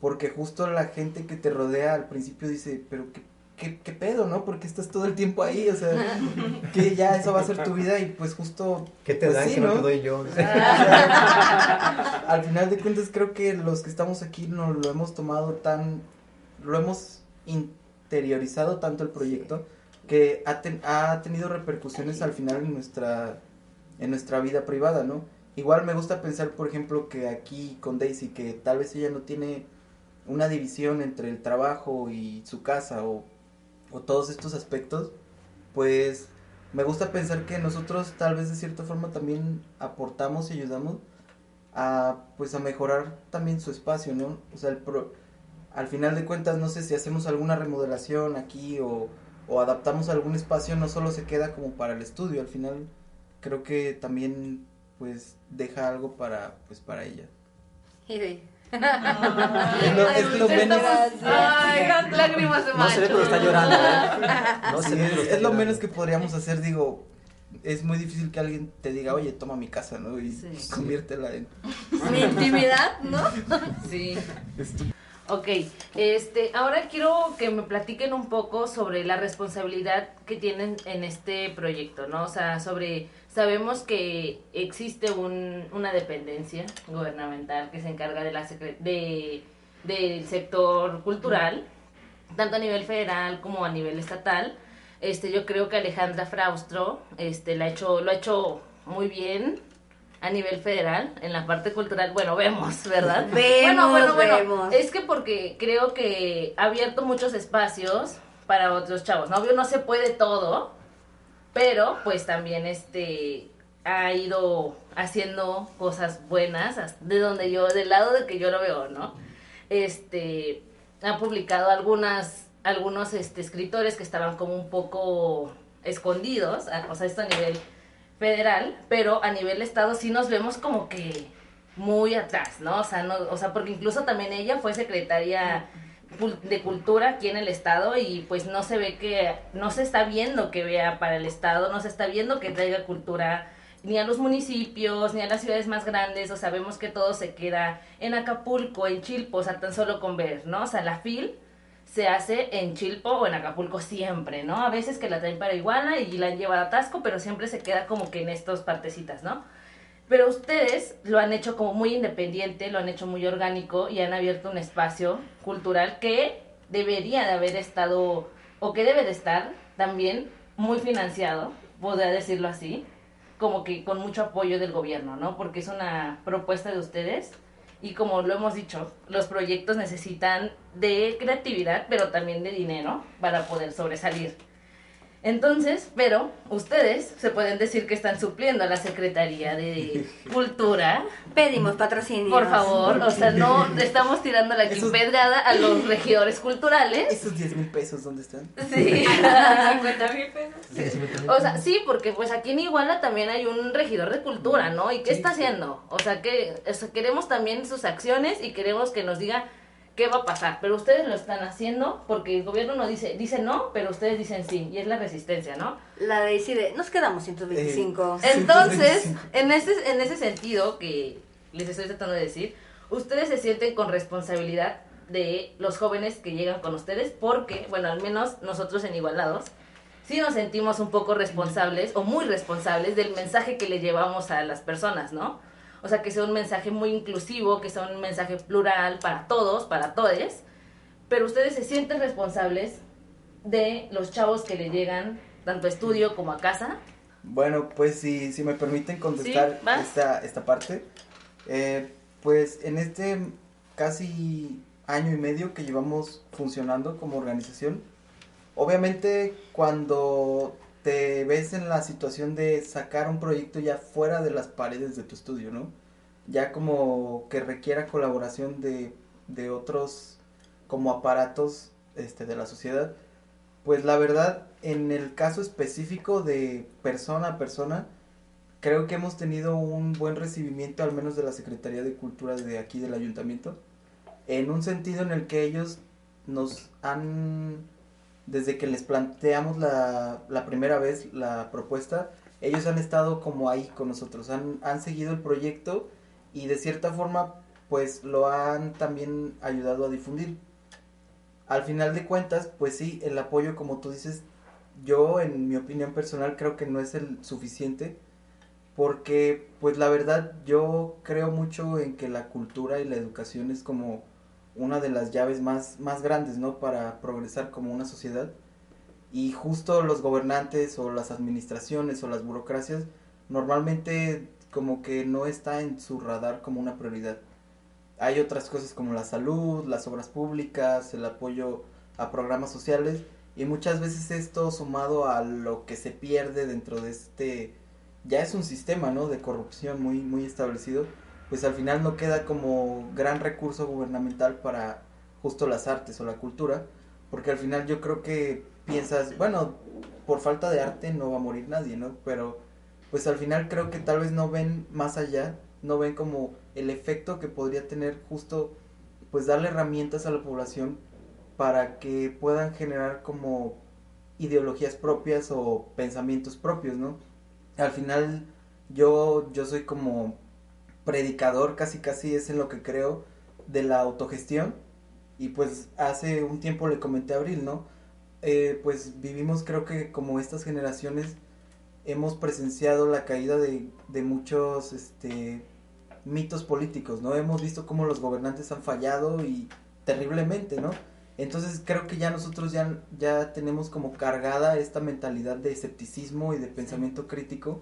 porque justo la gente que te rodea al principio dice, pero qué, qué, qué pedo, ¿no? Porque estás todo el tiempo ahí, o sea, que ya eso va a ser tu vida y pues justo... ¿Qué te pues dan sí, que no ¿no? te doy yo? al final de cuentas creo que los que estamos aquí nos lo hemos tomado tan, lo hemos interiorizado tanto el proyecto que ha, ten- ha tenido repercusiones al final en nuestra, en nuestra vida privada, ¿no? Igual me gusta pensar, por ejemplo, que aquí con Daisy, que tal vez ella no tiene una división entre el trabajo y su casa o, todos estos aspectos, pues me gusta pensar que nosotros tal vez de cierta forma también aportamos y ayudamos a pues a mejorar también su espacio, ¿no? O sea, al final de cuentas no sé si hacemos alguna remodelación aquí o adaptamos algún espacio, no solo se queda como para el estudio, al final creo que también pues deja algo para pues para ella. Y de- Es lo, es lo menos Ay, lágrimas de No macho. pero está llorando, ¿eh? No sí, ve, es, lo menos que podríamos hacer, digo, es muy difícil que alguien te diga, oye, toma mi casa, ¿no? Y Sí. conviértela en... Mi intimidad, ¿no? Sí. Ok, este, ahora quiero que me platiquen un poco sobre la responsabilidad que tienen en este proyecto, ¿no? O sea, sobre, sabemos que existe un, una dependencia gubernamental que se encarga de la secre- de, del sector cultural, tanto a nivel federal como a nivel estatal. Este, yo creo que Alejandra Fraustro, este, la ha hecho, lo ha hecho muy bien a nivel federal, en la parte cultural, bueno, vemos, ¿verdad? Vemos, bueno, bueno, bueno, vemos. es que porque creo que ha abierto muchos espacios para otros chavos, ¿no? Obvio no se puede todo, pero pues también este ha ido haciendo cosas buenas as- de donde yo, del lado de que yo lo veo, ¿no? Este ha publicado algunas algunos este, escritores que estaban como un poco escondidos, o sea, esto a nivel federal, pero a nivel estado sí nos vemos como que muy atrás, ¿no? O sea, no, o sea, porque incluso también ella fue secretaria de cultura aquí en el estado y pues no se ve que, no se está viendo que vea para el estado, no se está viendo que traiga cultura ni a los municipios, ni a las ciudades más grandes, o sea, vemos que todo se queda en Acapulco, en Chilpo, o sea, tan solo con ver, ¿no? O sea, la FIL se hace en Chilpo o en Acapulco siempre, ¿no? A veces que la traen para Iguala y la han llevado a Tasco, pero siempre se queda como que en estas partecitas, ¿no? Pero ustedes lo han hecho como muy independiente, lo han hecho muy orgánico y han abierto un espacio cultural que debería de haber estado, o que debe de estar también muy financiado, podría decirlo así, como que con mucho apoyo del gobierno, ¿no? Porque es una propuesta de ustedes y como lo hemos dicho, los proyectos necesitan de creatividad, pero también de dinero para poder sobresalir. Entonces, pero ustedes se pueden decir que están supliendo a la Secretaría de Cultura. Pedimos patrocinio. Por favor, o sea, no estamos tirando la pedrada a los regidores culturales. ¿Esos 10 mil pesos dónde están? Sí. 50 mil pesos. O sea, sí, porque pues aquí en Iguala también hay un regidor de cultura, ¿no? ¿Y qué Sí, está haciendo? O sea, que o sea, queremos también sus acciones y queremos que nos diga qué va a pasar. Pero ustedes lo están haciendo porque el gobierno no dice, dice no, pero ustedes dicen sí. Y es la resistencia, ¿no? La de decide, nos quedamos 125. Eh, Entonces, en ese, en ese sentido que les estoy tratando de decir, ustedes se sienten con responsabilidad de los jóvenes que llegan con ustedes porque, bueno, al menos nosotros en Igualados, sí nos sentimos un poco responsables o muy responsables del mensaje que le llevamos a las personas, ¿no? O sea, que sea un mensaje muy inclusivo, que sea un mensaje plural para todos, para todes, pero ustedes se sienten responsables de los chavos que le llegan tanto a estudio como a casa. Bueno, pues si, si me permiten contestar Sí, esta, esta parte. Eh, pues en este casi año y medio que llevamos funcionando como organización, obviamente cuando te ves en la situación de sacar un proyecto ya fuera de las paredes de tu estudio, ¿no? Ya como que requiera colaboración de, de otros como aparatos este, de la sociedad, pues la verdad, en el caso específico de persona a persona, creo que hemos tenido un buen recibimiento, al menos de la Secretaría de Cultura de aquí del ayuntamiento, en un sentido en el que ellos nos han, desde que les planteamos la, primera vez la propuesta, ellos han estado como ahí con nosotros, han, han seguido el proyecto y de cierta forma pues lo han también ayudado a difundir. Al final de cuentas, pues sí, el apoyo como tú dices, yo en mi opinión personal creo que no es el suficiente porque pues la verdad yo creo mucho en que la cultura y la educación es como una de las llaves más, más grandes, ¿no? Para progresar como una sociedad. Y justo los gobernantes o las administraciones o las burocracias normalmente como que no está en su radar como una prioridad. Hay otras cosas como la salud, las obras públicas, el apoyo a programas sociales y muchas veces esto sumado a lo que se pierde dentro de este ya es un sistema, ¿no? de corrupción muy muy establecido, pues al final no queda como gran recurso gubernamental para justo las artes o la cultura, porque al final yo creo que piensas, bueno, por falta de arte no va a morir nadie, ¿no? Pero pues al final creo que tal vez no ven más allá, no ven como el efecto que podría tener justo pues darle herramientas a la población para que puedan generar como ideologías propias o pensamientos propios, ¿no? Al final yo yo soy como predicador, casi casi es en lo que creo de la autogestión y pues hace un tiempo le comenté a Abril, ¿no? Eh, pues vivimos creo que como estas generaciones hemos presenciado la caída de, de muchos este mitos políticos, ¿no? Hemos visto cómo los gobernantes han fallado y terriblemente, ¿no? Entonces creo que ya nosotros ya, ya tenemos como cargada esta mentalidad de escepticismo y de pensamiento crítico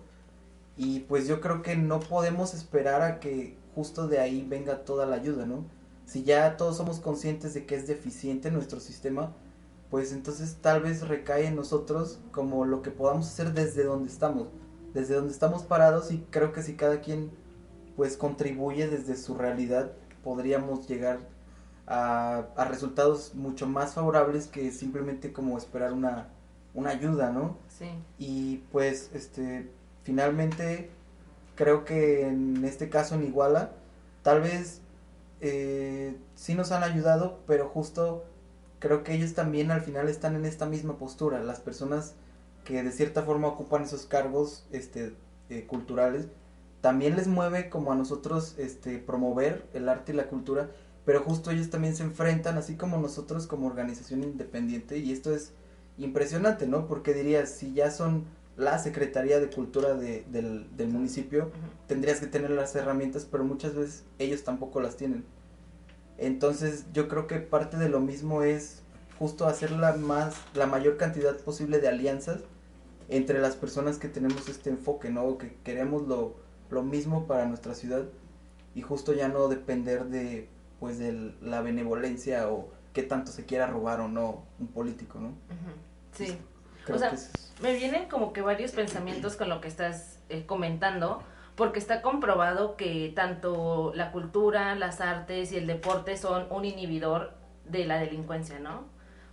y pues yo creo que no podemos esperar a que justo de ahí venga toda la ayuda, ¿no? Si ya todos somos conscientes de que es deficiente nuestro sistema, pues entonces tal vez recae en nosotros como lo que podamos hacer desde donde estamos, desde donde estamos parados y creo que si cada quien pues contribuye desde su realidad podríamos llegar a, a resultados mucho más favorables que simplemente como esperar una, una ayuda, ¿no? Sí. Y pues este finalmente creo que en este caso en Iguala, tal vez eh, sí nos han ayudado, pero justo creo que ellos también al final están en esta misma postura, las personas que de cierta forma ocupan esos cargos este, eh, culturales, también les mueve como a nosotros este, promover el arte y la cultura, pero justo ellos también se enfrentan, así como nosotros como organización independiente, y esto es impresionante, ¿no? Porque dirías, si ya son la Secretaría de Cultura de, del, del, municipio, tendrías que tener las herramientas, pero muchas veces ellos tampoco las tienen. Entonces yo creo que parte de lo mismo es justo hacer la, más, la mayor cantidad posible de alianzas entre las personas que tenemos este enfoque, ¿no? Que queremos lo, lo mismo para nuestra ciudad y justo ya no depender de pues de la benevolencia o qué tanto se quiera robar o no un político, ¿no? Sí. O sea, me vienen como que varios pensamientos con lo que estás eh, comentando, porque está comprobado que tanto la cultura, las artes y el deporte son un inhibidor de la delincuencia, ¿no?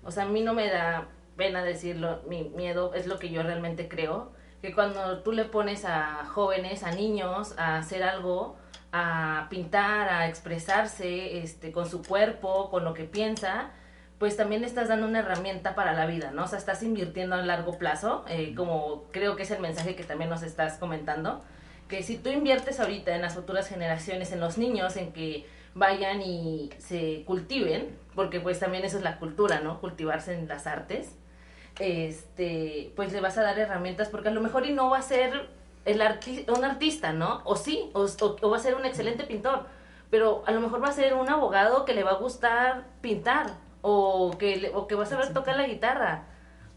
O sea, a mí no me da pena decirlo, mi miedo es lo que yo realmente creo, que cuando tú le pones a jóvenes, a niños, a hacer algo, a pintar, a expresarse este, con su cuerpo, con lo que piensa, pues también le estás dando una herramienta para la vida, ¿no? O sea, estás invirtiendo a largo plazo, eh, como creo que es el mensaje que también nos estás comentando, que si tú inviertes ahorita en las futuras generaciones, en los niños, en que vayan y se cultiven, porque pues también eso es la cultura, ¿no? Cultivarse en las artes, este, pues le vas a dar herramientas, porque a lo mejor y no va a ser el arti un artista, ¿no? O sí, o, o, va a ser un excelente pintor, pero a lo mejor va a ser un abogado que le va a gustar pintar, o que, o que va a saber tocar la guitarra,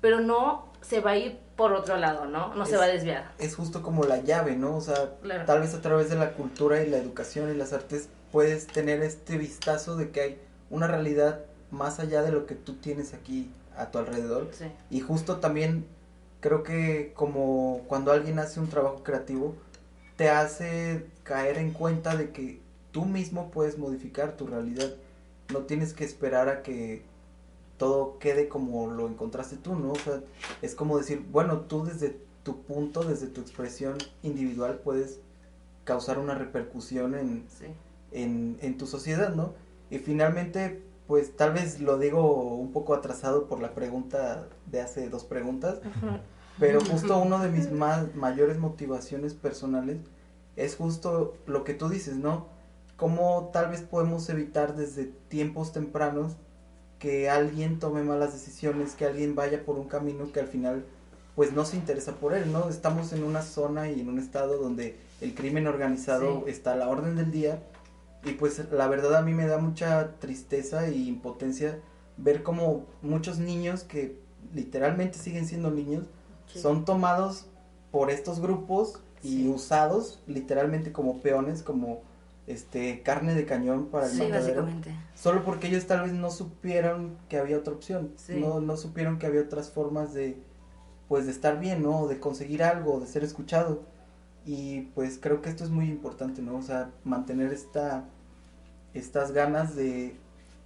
pero no se va a ir por otro lado, ¿no? No se va a desviar. Es justo como la llave, ¿no? O sea, tal vez a través de la cultura y la educación y las artes puedes tener este vistazo de que hay una realidad más allá de lo que tú tienes aquí a tu alrededor. Sí. Y justo también creo que como cuando alguien hace un trabajo creativo, te hace caer en cuenta de que tú mismo puedes modificar tu realidad. No tienes que esperar a que todo quede como lo encontraste tú, ¿no? O sea, es como decir, bueno, tú desde tu punto, desde tu expresión individual puedes causar una repercusión en, en, en tu sociedad, ¿no? Y finalmente, pues tal vez lo digo un poco atrasado por la pregunta de hace dos preguntas, pero justo uno de mis más mayores motivaciones personales es justo lo que tú dices, ¿no? Cómo tal vez podemos evitar desde tiempos tempranos que alguien tome malas decisiones, que alguien vaya por un camino que al final pues no se interesa por él, ¿no? Estamos en una zona y en un estado donde el crimen organizado está a la orden del día y pues la verdad a mí me da mucha tristeza y impotencia ver como muchos niños que literalmente siguen siendo niños son tomados por estos grupos y usados literalmente como peones, como este carne de cañón para el sí, básicamente. Solo porque ellos tal vez no supieron que había otra opción, no, no supieron que había otras formas de pues de estar bien, ¿no? De conseguir algo, de ser escuchado. Y pues creo que esto es muy importante, ¿no? O sea, mantener esta estas ganas de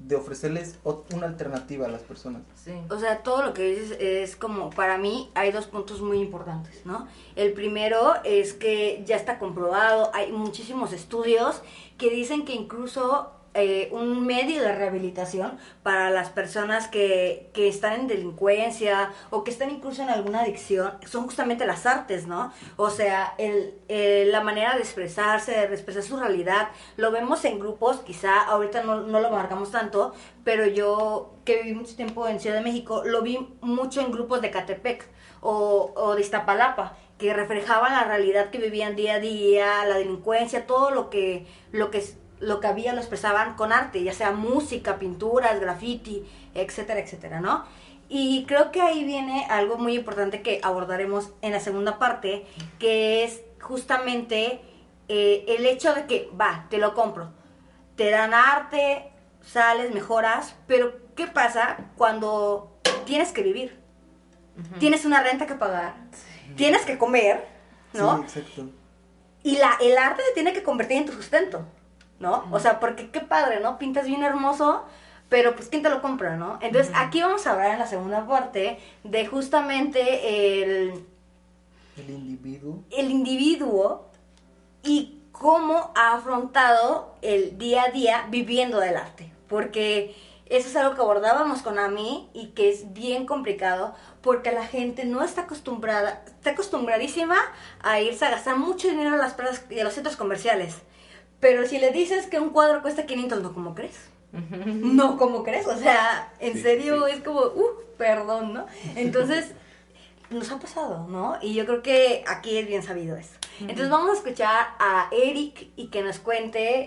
de ofrecerles una alternativa a las personas. Sí. O sea, todo lo que dices es como, para mí hay dos puntos muy importantes, ¿no? El primero es que ya está comprobado, hay muchísimos estudios que dicen que incluso eh, un medio de rehabilitación para las personas que, que, están en delincuencia o que están incluso en alguna adicción son justamente las artes, ¿no? O sea, el, la manera de expresarse, de expresar su realidad, lo vemos en grupos, quizá ahorita no, no lo marcamos tanto, pero yo que viví mucho tiempo en Ciudad de México, lo vi mucho en grupos de Catepec o, o de Iztapalapa que reflejaban la realidad que vivían día a día, la delincuencia, todo lo que, lo que lo que había lo expresaban con arte, ya sea música, pinturas, graffiti, etcétera, etcétera, ¿no? Y creo que ahí viene algo muy importante que abordaremos en la segunda parte, que es justamente eh, el hecho de que, va, te lo compro, te dan arte, sales, mejoras, pero ¿qué pasa cuando tienes que vivir? Tienes una renta que pagar, tienes que comer, ¿no? Sí, exacto. Y la, el arte se tiene que convertir en tu sustento. ¿No? O sea, porque qué padre, ¿no? Pintas bien hermoso, pero pues ¿quién te lo compra, no? Entonces aquí vamos a hablar en la segunda parte de justamente el... El individuo. el individuo y cómo ha afrontado el día a día viviendo del arte. Porque eso es algo que abordábamos con Ami y que es bien complicado porque la gente no está acostumbrada, está acostumbradísima a irse a gastar mucho dinero a las plazas y a los centros comerciales. Pero si le dices que un cuadro cuesta 500, ¿no como crees? No, como crees? O sea, en Sí, serio sí. es como, uh, perdón, ¿no? Entonces, nos ha pasado, ¿no? Y yo creo que aquí es bien sabido eso. Entonces vamos a escuchar a Eric y que nos cuente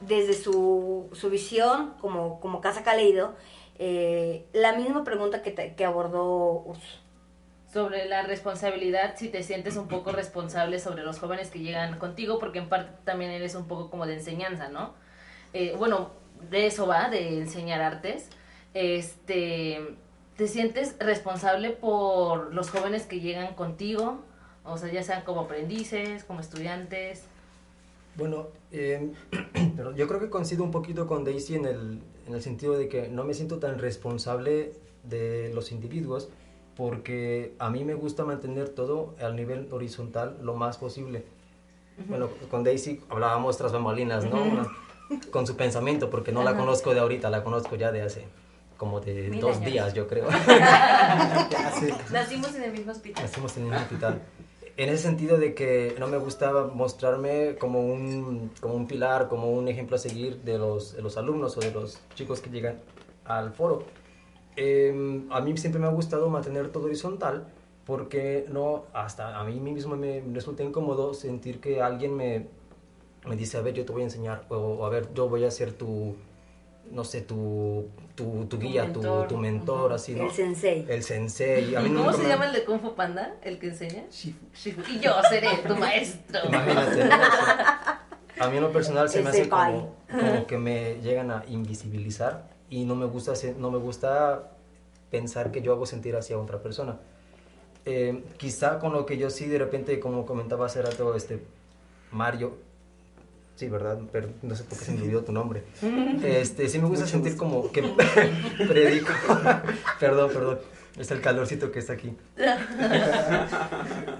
desde su, su visión como, como Casa Caleido eh, la misma pregunta que, te- que abordó Urs. Sobre la responsabilidad, si te sientes un poco responsable sobre los jóvenes que llegan contigo, porque en parte también eres un poco como de enseñanza, ¿no? Eh, bueno, de eso va, de enseñar artes. Este, ¿te sientes responsable por los jóvenes que llegan contigo? O sea, ya sean como aprendices, como estudiantes. Bueno, pero yo creo que coincido un poquito con Daisy en el, en el sentido de que no me siento tan responsable de los individuos porque a mí me gusta mantener todo al nivel horizontal lo más posible. Bueno, con Daisy hablábamos tras bambalinas, ¿no? Una- con su pensamiento, porque no la conozco de ahorita, la conozco ya de hace como de Mil dos años. días, yo creo. Nacimos en el mismo hospital. Hacemos en el hospital. En ese sentido de que no me gustaba mostrarme como un, como un pilar, como un ejemplo a seguir de los, de los alumnos o de los chicos que llegan al foro. Eh, a mí siempre me ha gustado mantener todo horizontal porque no, hasta a mí mismo me resulta incómodo sentir que alguien me, me dice, a ver, yo te voy a enseñar, o, o, a ver, yo voy a ser tu, no sé, tu, tu, tu guía, tu, mentor. tu mentor, Ujú. así, ¿no? El sensei. El sensei. A mí ¿Cómo se me- llama el de Kung Fu Panda? ¿El que enseña? Shifu. Shifu. Y yo seré tu maestro. Imagínate. a mí en lo personal se me hace como, como que me llegan a invisibilizar y no me gusta no me gusta pensar que yo hago sentir hacia otra persona. Eh, quizá con lo que yo sí de repente, como comentaba hace rato, este Mario, sí, ¿verdad? Pero no sé por qué se me olvidó tu nombre. Este, sí me gusta Mucho sentir gusto. como que predico. perdón, perdón. Es el calorcito que está aquí.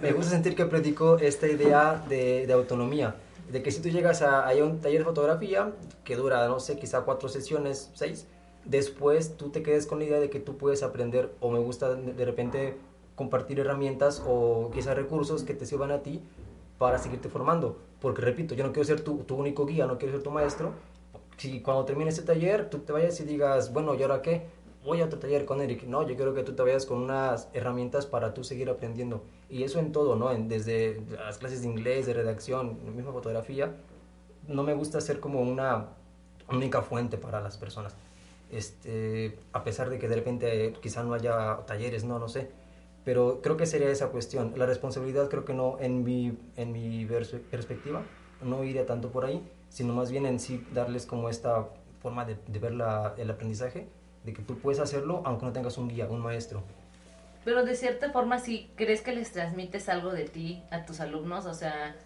Me gusta sentir que predico esta idea de, de autonomía. De que si tú llegas a, a un taller de fotografía que dura, no sé, quizá cuatro sesiones, seis, después tú te quedes con la idea de que tú puedes aprender o me gusta de, repente compartir herramientas o quizá recursos que te sirvan a ti para seguirte formando. Porque repito, yo no quiero ser tu, tu único guía, no quiero ser tu maestro. Si cuando termine ese taller tú te vayas y digas, bueno, ¿y ahora qué? Voy a otro taller con Eric. No, yo quiero que tú te vayas con unas herramientas para tú seguir aprendiendo. Y eso en todo, ¿no? En, desde las clases de inglés, de redacción, misma fotografía. No me gusta ser como una única fuente para las personas. Este, a pesar de que de repente eh, quizá no haya talleres, no, no sé. Pero creo que sería esa cuestión. La responsabilidad creo que no, en mi, en mi perspectiva, no iría tanto por ahí, sino más bien en sí darles como esta forma de, de ver la- el aprendizaje, de que tú puedes hacerlo aunque no tengas un guía, un maestro. Pero de cierta forma, si crees que les transmites algo de ti a tus alumnos, o sea,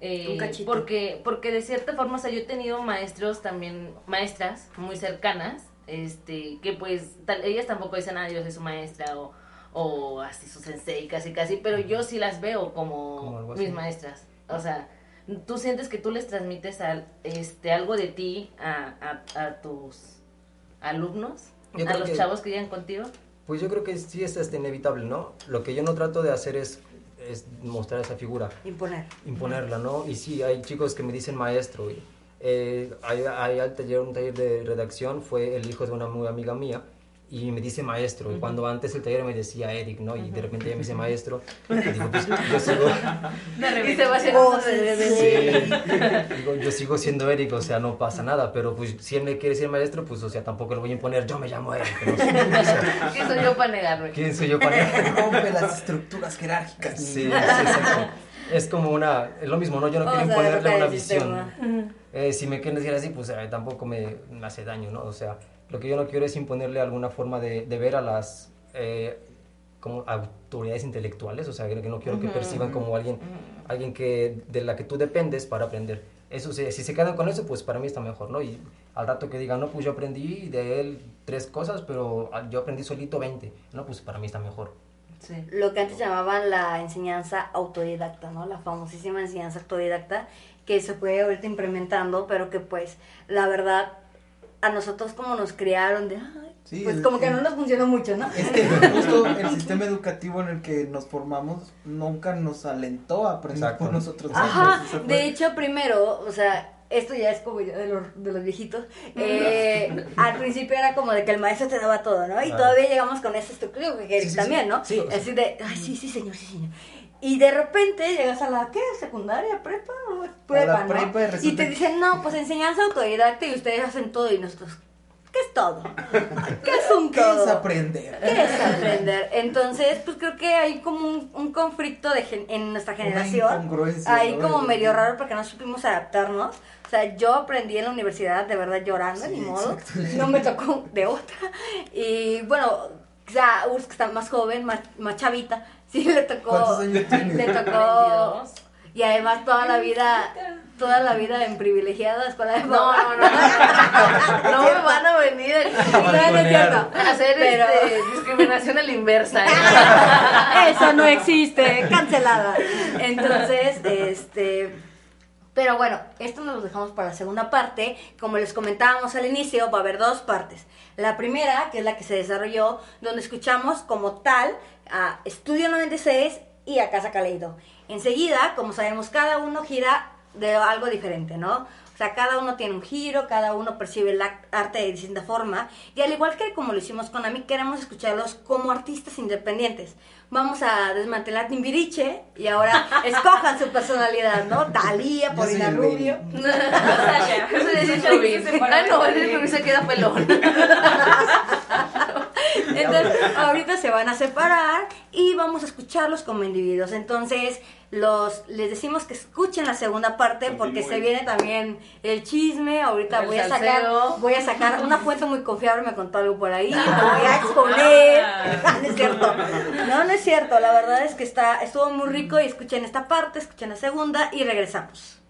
eh, Un cachito. porque porque de cierta forma, o sea, yo he tenido maestros también, maestras muy cercanas, este, que pues, tal- ellas tampoco dicen, ah, yo soy su maestra o, o así su sensei, casi casi, pero yo sí las veo como, mis maestras, o sea, tú sientes que tú les transmites al, este, algo de ti a, a, a tus alumnos, Yo a los que- chavos que llegan contigo. Pues yo creo que sí es este, inevitable, ¿no? Lo que yo no trato de hacer es, es mostrar esa figura. Imponer. imponerla, ¿no? Y sí, hay chicos que me dicen maestro. y, eh, al taller, un taller de redacción, fue el hijo de una muy amiga mía y me dice maestro. Y cuando antes el taller me decía Eric, ¿no? Y de repente ella me dice maestro, y digo, pues yo sigo, Y se va Oh, sí, digo, yo sigo siendo Eric, o sea, no pasa nada, pero pues si él me quiere decir maestro, pues o sea, tampoco le voy a imponer, yo me llamo Eric. ¿no? O sea, ¿Quién soy yo para negarme? ¿Quién soy yo para...? Rompe las estructuras jerárquicas. Sí, sí, exacto. Es como una, es lo mismo, ¿no? Yo no quiero Vamos a imponerle una visión. sistema. Eh, si me quieren decir así, pues eh, tampoco me, me hace daño, ¿no? O sea, lo que yo no quiero es imponerle alguna forma de, de ver a las eh, como autoridades intelectuales, o sea, que no quiero que perciban como alguien, alguien que, de la que tú dependes para aprender. Eso, sí, si se quedan con eso, pues para mí está mejor, ¿no? Y al rato que digan, no, pues yo aprendí de él tres cosas, pero ah, yo aprendí solito 20, no, pues para mí está mejor. Sí. lo que antes llamaban la enseñanza autodidacta, ¿no? La famosísima enseñanza autodidacta que se fue ahorita implementando, pero que pues la verdad a nosotros como nos criaron de, "Ay", Sí, pues el- como que el- no nos funcionó mucho, ¿no? Es que justo el sistema educativo en el que nos formamos nunca nos alentó a aprender Exacto. por nosotros Ajá, mismos. Fue- de hecho primero, o sea, esto ya es como ya de los, de los viejitos, eh, al principio era como de que el maestro te daba todo, ¿no? Y Ah. todavía llegamos con esa estructura que Sí, sí, también, sí. ¿no? Sí, o sea- Así de, ay, sí, sí, señor, sí, señor. Y de repente llegas a la, ¿qué? ¿Secundaria? ¿Prepa? Prepa, ¿no? prepa y y te dicen, no, pues enseñanza autodidacta y ustedes hacen todo y nosotros, ¿qué es todo? ¿Qué es un ¿Qué todo? es aprender? ¿Qué es aprender? Entonces, pues creo que hay como un, un conflicto de gen- en nuestra generación. Ahí ¿no? como medio raro porque no supimos adaptarnos. O sea, yo aprendí en la universidad de verdad llorando, Sí, ni modo. No me tocó de otra. Y bueno, quizá Urs que está más joven, más, más chavita, sí le tocó. ¿Cuántos años tienes? Le tocó. 22. Y además toda la vida, toda la vida en privilegiada escuela de No, no, no. No me van a venir a hacer Pero- este, discriminación a la inversa. ¿eh? Eso no existe, cancelada. Entonces, este. Pero bueno, esto nos lo dejamos para la segunda parte. Como les comentábamos al inicio, va a haber dos partes. La primera, que es la que se desarrolló, donde escuchamos como tal a Estudio 96 y a Casa Caleido. Enseguida, como sabemos, cada uno gira de algo diferente, ¿no? O sea, cada uno tiene un giro, cada uno percibe el arte de distinta forma. Y al igual que como lo hicimos con Ami, queremos escucharlos como artistas independientes. Vamos a desmantelar Timbiriche y ahora escojan su personalidad, ¿no? Talía, Paulina Rubio. Sasha. Sasha, Ah, no, de el Rubí se queda pelón. Entonces, ahorita se van a separar y vamos a escucharlos como individuos. Entonces, los les decimos que escuchen la segunda parte porque se viene también el chisme. Ahorita El voy a sacar voy a sacar una fuente muy confiable, me contó algo por ahí, me voy a exponer. no es cierto. No, no es cierto. La verdad es que está estuvo muy rico y escuchen esta parte, escuchen la segunda y regresamos.